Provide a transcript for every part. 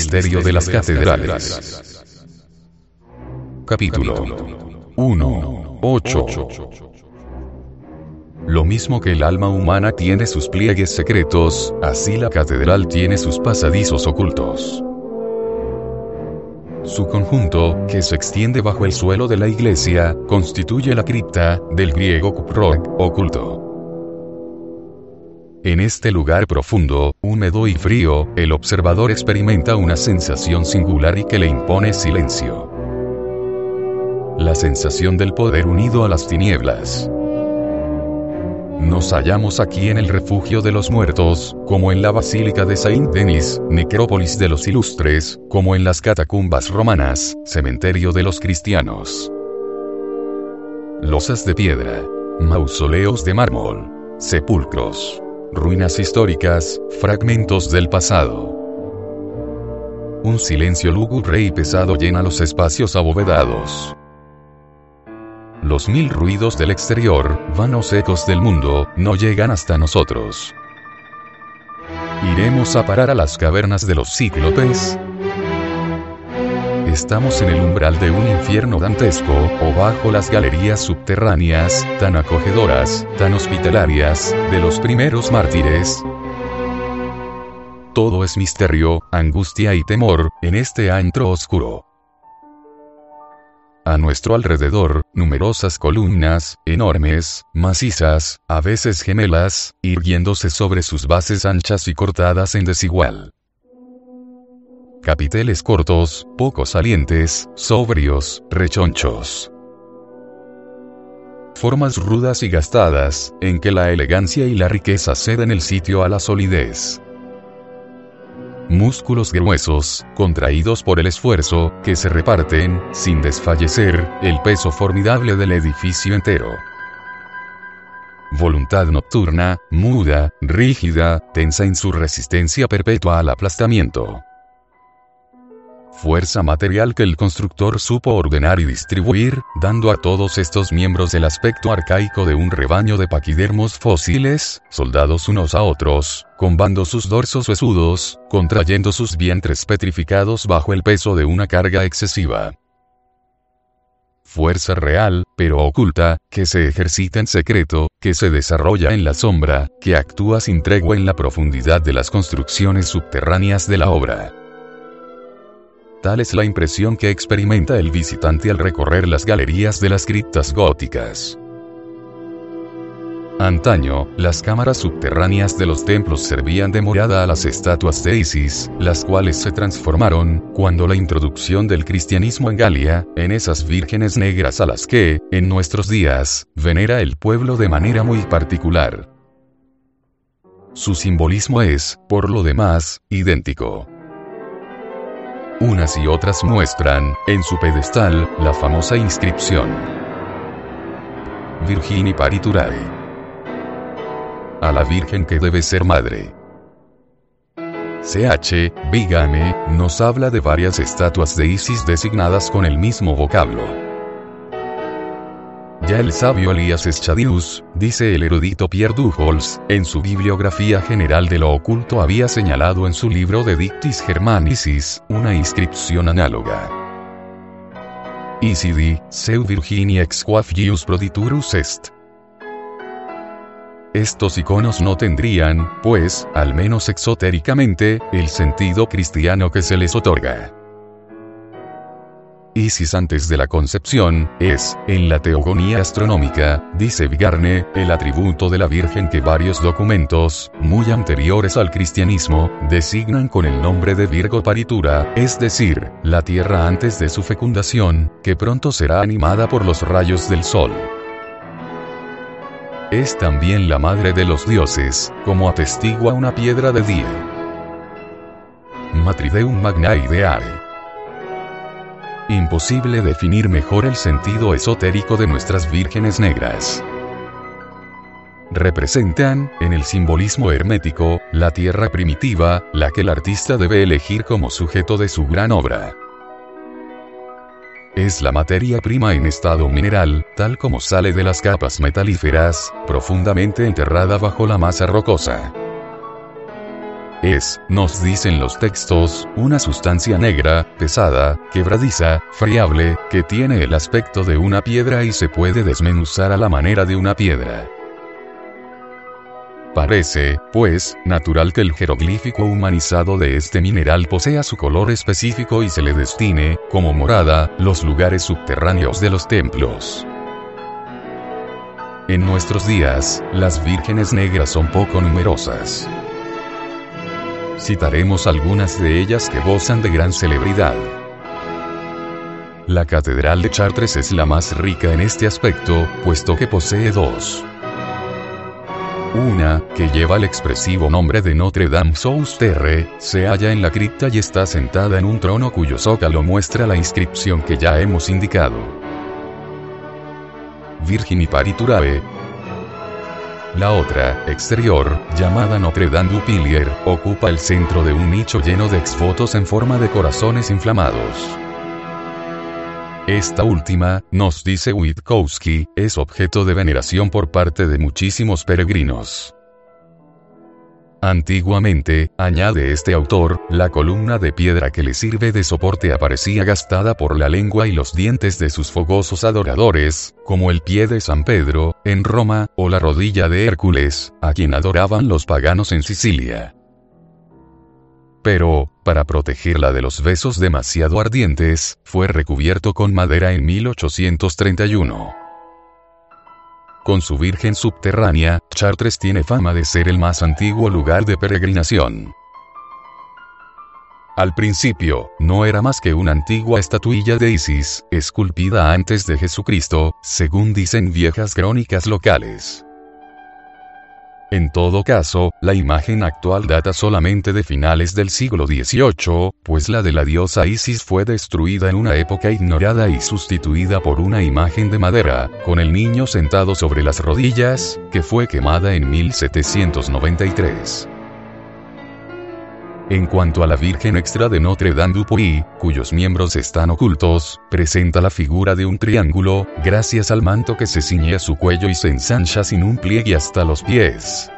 Misterio de las catedrales. Capítulo 1. 8. Lo mismo que el alma humana tiene sus pliegues secretos, así la catedral tiene sus pasadizos ocultos. Su conjunto, que se extiende bajo el suelo de la iglesia, constituye la cripta, del griego kuprok, oculto. En este lugar profundo, húmedo y frío, el observador experimenta una sensación singular y que le impone silencio. La sensación del poder unido a las tinieblas. Nos hallamos aquí en el refugio de los muertos, como en la Basílica de Saint-Denis, necrópolis de los ilustres, como en las catacumbas romanas, cementerio de los cristianos. Losas de piedra. Mausoleos de mármol. Sepulcros ruinas históricas, fragmentos del pasado. Un silencio lúgubre y pesado llena los espacios abovedados. Los mil ruidos del exterior, vanos ecos del mundo, no llegan hasta nosotros. ¿Iremos a parar a las cavernas de los cíclopes? Estamos en el umbral de un infierno dantesco, o bajo las galerías subterráneas, tan acogedoras, tan hospitalarias, de los primeros mártires. Todo es misterio, angustia y temor, en este antro oscuro. A nuestro alrededor, numerosas columnas, enormes, macizas, a veces gemelas, irguiéndose sobre sus bases anchas y cortadas en desigual capiteles cortos, poco salientes, sobrios, rechonchos. Formas rudas y gastadas, en que la elegancia y la riqueza ceden el sitio a la solidez. Músculos gruesos, contraídos por el esfuerzo, que se reparten, sin desfallecer, el peso formidable del edificio entero. Voluntad nocturna, muda, rígida, tensa en su resistencia perpetua al aplastamiento fuerza material que el constructor supo ordenar y distribuir, dando a todos estos miembros el aspecto arcaico de un rebaño de paquidermos fósiles, soldados unos a otros, combando sus dorsos huesudos, contrayendo sus vientres petrificados bajo el peso de una carga excesiva. Fuerza real, pero oculta, que se ejercita en secreto, que se desarrolla en la sombra, que actúa sin tregua en la profundidad de las construcciones subterráneas de la obra. Tal es la impresión que experimenta el visitante al recorrer las galerías de las criptas góticas. Antaño, las cámaras subterráneas de los templos servían de morada a las estatuas de Isis, las cuales se transformaron, cuando la introducción del cristianismo en Galia, en esas vírgenes negras a las que, en nuestros días, venera el pueblo de manera muy particular. Su simbolismo es, por lo demás, idéntico. Unas y otras muestran, en su pedestal, la famosa inscripción. Virgini Pariturae. A la Virgen que debe ser madre. CH, Bigame, nos habla de varias estatuas de Isis designadas con el mismo vocablo. Ya el sabio Elias Schadius, dice el erudito Pierre Dujols, en su bibliografía general de lo oculto había señalado en su libro de Dictis Germanicis, una inscripción análoga. Isidi, seu Virginia ex quafius proditurus est. Estos iconos no tendrían, pues, al menos exotéricamente, el sentido cristiano que se les otorga. Isis antes de la concepción, es, en la teogonía astronómica, dice Vigarne, el atributo de la Virgen que varios documentos, muy anteriores al cristianismo, designan con el nombre de Virgo Paritura, es decir, la tierra antes de su fecundación, que pronto será animada por los rayos del sol. Es también la madre de los dioses, como atestigua una piedra de día. Matrideum magna ideae. Imposible definir mejor el sentido esotérico de nuestras vírgenes negras. Representan, en el simbolismo hermético, la tierra primitiva, la que el artista debe elegir como sujeto de su gran obra. Es la materia prima en estado mineral, tal como sale de las capas metalíferas, profundamente enterrada bajo la masa rocosa. Es, nos dicen los textos, una sustancia negra, pesada, quebradiza, friable, que tiene el aspecto de una piedra y se puede desmenuzar a la manera de una piedra. Parece, pues, natural que el jeroglífico humanizado de este mineral posea su color específico y se le destine, como morada, los lugares subterráneos de los templos. En nuestros días, las vírgenes negras son poco numerosas. Citaremos algunas de ellas que gozan de gran celebridad. La Catedral de Chartres es la más rica en este aspecto, puesto que posee dos. Una, que lleva el expresivo nombre de Notre Dame sous Terre, se halla en la cripta y está sentada en un trono cuyo zócalo muestra la inscripción que ya hemos indicado. Virgini Pariturae, la otra, exterior, llamada Notre Dame du Pilier, ocupa el centro de un nicho lleno de exfotos en forma de corazones inflamados. Esta última, nos dice Witkowski, es objeto de veneración por parte de muchísimos peregrinos. Antiguamente, añade este autor, la columna de piedra que le sirve de soporte aparecía gastada por la lengua y los dientes de sus fogosos adoradores, como el pie de San Pedro, en Roma, o la rodilla de Hércules, a quien adoraban los paganos en Sicilia. Pero, para protegerla de los besos demasiado ardientes, fue recubierto con madera en 1831. Con su Virgen subterránea, Chartres tiene fama de ser el más antiguo lugar de peregrinación. Al principio, no era más que una antigua estatuilla de Isis, esculpida antes de Jesucristo, según dicen viejas crónicas locales. En todo caso, la imagen actual data solamente de finales del siglo XVIII, pues la de la diosa Isis fue destruida en una época ignorada y sustituida por una imagen de madera, con el niño sentado sobre las rodillas, que fue quemada en 1793. En cuanto a la Virgen Extra de Notre Dame du Puy, cuyos miembros están ocultos, presenta la figura de un triángulo, gracias al manto que se ciñe a su cuello y se ensancha sin un pliegue hasta los pies.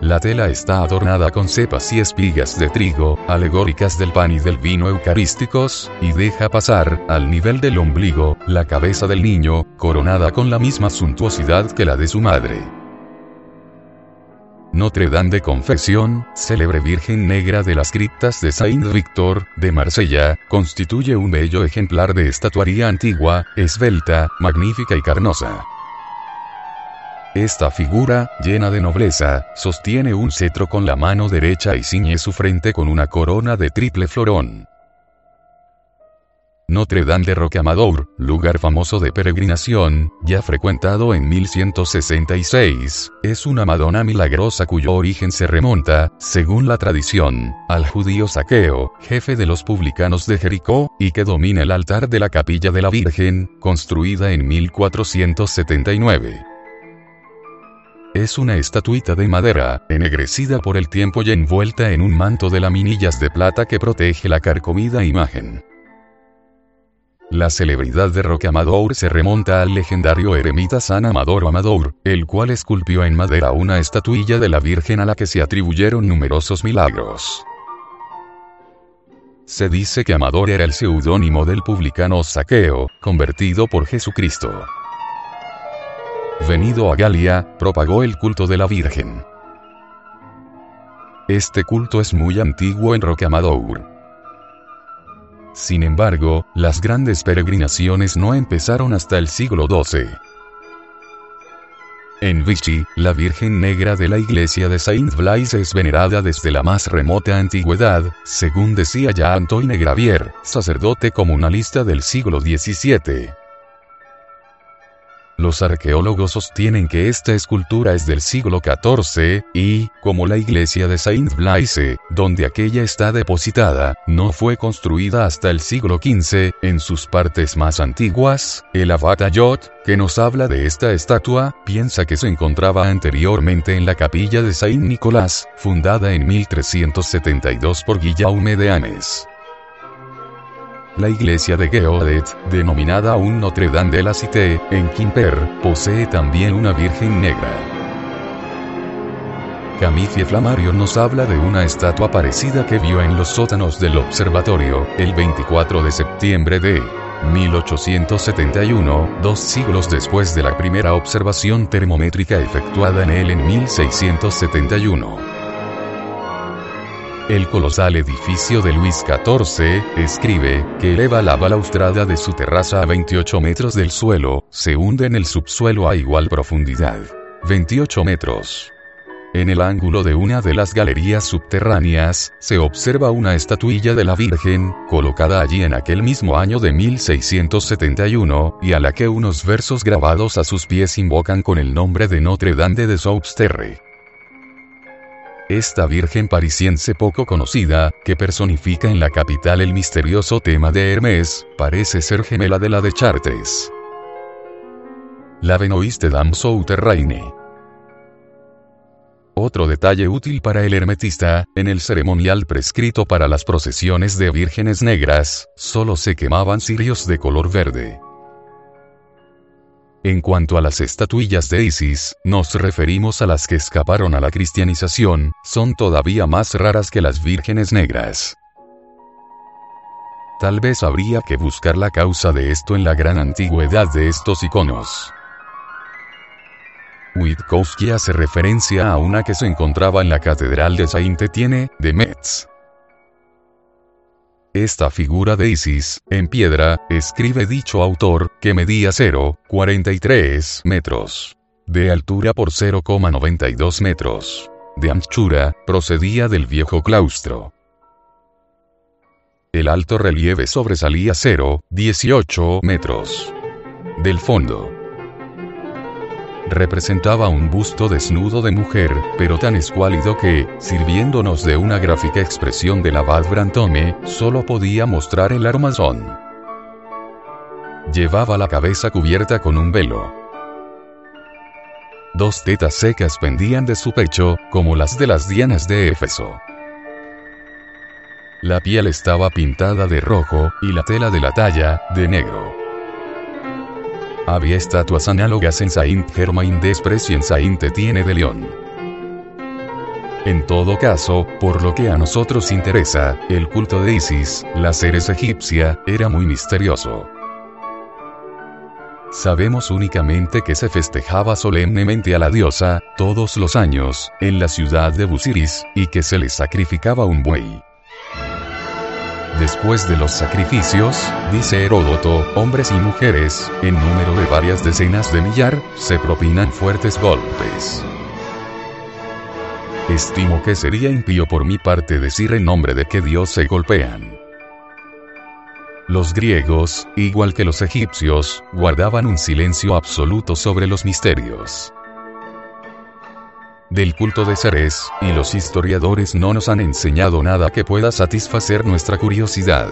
La tela está adornada con cepas y espigas de trigo, alegóricas del pan y del vino eucarísticos, y deja pasar, al nivel del ombligo, la cabeza del niño, coronada con la misma suntuosidad que la de su madre. Notre Dame de Confesión, célebre Virgen Negra de las criptas de Saint-Victor, de Marsella, constituye un bello ejemplar de estatuaría antigua, esbelta, magnífica y carnosa. Esta figura, llena de nobleza, sostiene un cetro con la mano derecha y ciñe su frente con una corona de triple florón. Notre Dame de Rocamadour, lugar famoso de peregrinación, ya frecuentado en 1166, es una Madonna milagrosa cuyo origen se remonta, según la tradición, al judío Saqueo, jefe de los publicanos de Jericó, y que domina el altar de la capilla de la Virgen, construida en 1479. Es una estatuita de madera, ennegrecida por el tiempo y envuelta en un manto de laminillas de plata que protege la carcomida imagen. La celebridad de Roque Amador se remonta al legendario eremita San Amador Amador, el cual esculpió en madera una estatuilla de la Virgen a la que se atribuyeron numerosos milagros. Se dice que Amador era el seudónimo del publicano Saqueo, convertido por Jesucristo. Venido a Galia, propagó el culto de la Virgen. Este culto es muy antiguo en Roque Amador. Sin embargo, las grandes peregrinaciones no empezaron hasta el siglo XII. En Vichy, la Virgen Negra de la iglesia de Saint-Blaise es venerada desde la más remota antigüedad, según decía ya Antoine Gravier, sacerdote comunalista del siglo XVII. Los arqueólogos sostienen que esta escultura es del siglo XIV, y, como la iglesia de Saint-Blaise, donde aquella está depositada, no fue construida hasta el siglo XV, en sus partes más antiguas, el Abatayot, que nos habla de esta estatua, piensa que se encontraba anteriormente en la capilla de Saint-Nicolás, fundada en 1372 por Guillaume de Ames. La iglesia de Geodet, denominada aún Notre Dame de la Cité, en Quimper, posee también una Virgen Negra. Camicie Flamario nos habla de una estatua parecida que vio en los sótanos del observatorio, el 24 de septiembre de 1871, dos siglos después de la primera observación termométrica efectuada en él en 1671. El colosal edificio de Luis XIV, escribe, que eleva la balaustrada de su terraza a 28 metros del suelo, se hunde en el subsuelo a igual profundidad. 28 metros. En el ángulo de una de las galerías subterráneas, se observa una estatuilla de la Virgen, colocada allí en aquel mismo año de 1671, y a la que unos versos grabados a sus pies invocan con el nombre de Notre Dame de Sousterre. Esta Virgen parisiense poco conocida, que personifica en la capital el misterioso tema de Hermès, parece ser gemela de la de Chartres. La Benoiste Dame Souterraine. Otro detalle útil para el hermetista, en el ceremonial prescrito para las procesiones de vírgenes negras, solo se quemaban cirios de color verde. En cuanto a las estatuillas de Isis, nos referimos a las que escaparon a la cristianización, son todavía más raras que las vírgenes negras. Tal vez habría que buscar la causa de esto en la gran antigüedad de estos iconos. Witkowski hace referencia a una que se encontraba en la Catedral de Saint-Étienne, de Metz. Esta figura de Isis, en piedra, escribe dicho autor, que medía 0,43 metros de altura por 0,92 metros de anchura, procedía del viejo claustro. El alto relieve sobresalía 0,18 metros del fondo representaba un busto desnudo de mujer, pero tan escuálido que, sirviéndonos de una gráfica expresión del abad Brantome, solo podía mostrar el armazón. Llevaba la cabeza cubierta con un velo. Dos tetas secas pendían de su pecho, como las de las dianas de Éfeso. La piel estaba pintada de rojo, y la tela de la talla, de negro. Había estatuas análogas en Saint-Germain-des-Prés y en Saint-Étienne de León. En todo caso, por lo que a nosotros interesa, el culto de Isis, la Ceres egipcia, era muy misterioso. Sabemos únicamente que se festejaba solemnemente a la diosa, todos los años, en la ciudad de Busiris, y que se le sacrificaba un buey. Después de los sacrificios, dice Heródoto, hombres y mujeres, en número de varias decenas de millar, se propinan fuertes golpes. Estimo que sería impío por mi parte decir en nombre de qué Dios se golpean. Los griegos, igual que los egipcios, guardaban un silencio absoluto sobre los misterios del culto de Ceres, y los historiadores no nos han enseñado nada que pueda satisfacer nuestra curiosidad.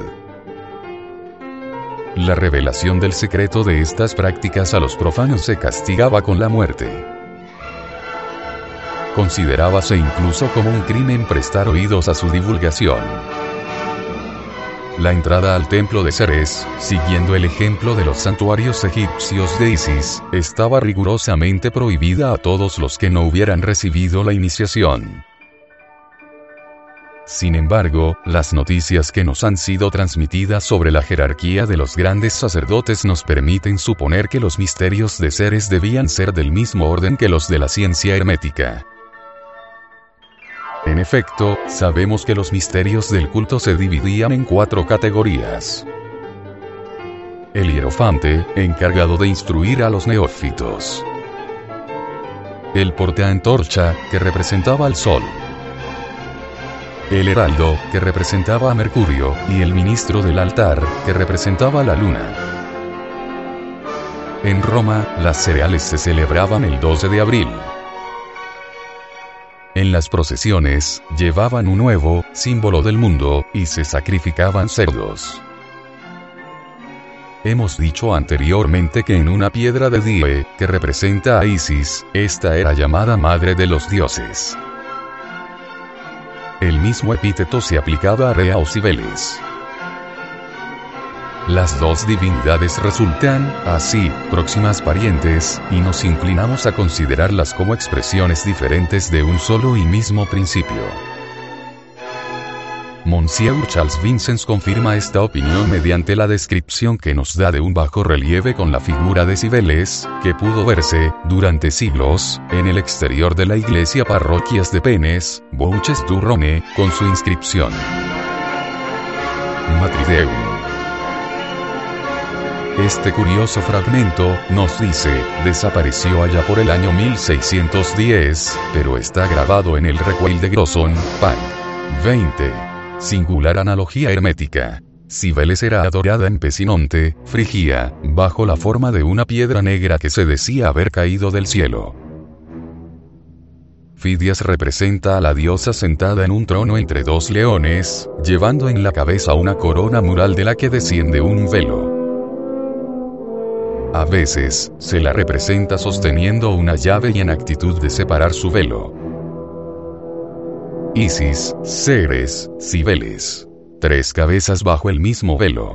La revelación del secreto de estas prácticas a los profanos se castigaba con la muerte. Considerábase incluso como un crimen prestar oídos a su divulgación. La entrada al templo de Ceres, siguiendo el ejemplo de los santuarios egipcios de Isis, estaba rigurosamente prohibida a todos los que no hubieran recibido la iniciación. Sin embargo, las noticias que nos han sido transmitidas sobre la jerarquía de los grandes sacerdotes nos permiten suponer que los misterios de Ceres debían ser del mismo orden que los de la ciencia hermética. En efecto, sabemos que los misterios del culto se dividían en cuatro categorías. El hierofante, encargado de instruir a los neófitos. El porteantorcha, que representaba al sol. El heraldo, que representaba a Mercurio, y el ministro del altar, que representaba a la luna. En Roma, las cereales se celebraban el 12 de abril. En las procesiones, llevaban un huevo, símbolo del mundo, y se sacrificaban cerdos. Hemos dicho anteriormente que en una piedra de Die, que representa a Isis, esta era llamada Madre de los Dioses. El mismo epíteto se aplicaba a Rea o Cibeles. Las dos divinidades resultan, así, próximas parientes, y nos inclinamos a considerarlas como expresiones diferentes de un solo y mismo principio. Monsieur Charles Vincent confirma esta opinión mediante la descripción que nos da de un bajo relieve con la figura de Cibeles, que pudo verse, durante siglos, en el exterior de la iglesia parroquias de Penes, Bouches du Rhône, con su inscripción. Matrideum. Este curioso fragmento, nos dice, desapareció allá por el año 1610, pero está grabado en el Recueil de Grosson, Pac. 20. Singular analogía hermética. Cibeles era adorada en Pesinonte, Frigia, bajo la forma de una piedra negra que se decía haber caído del cielo. Fidias representa a la diosa sentada en un trono entre dos leones, llevando en la cabeza una corona mural de la que desciende un velo. A veces, se la representa sosteniendo una llave y en actitud de separar su velo. Isis, Ceres, Cibeles. Tres cabezas bajo el mismo velo.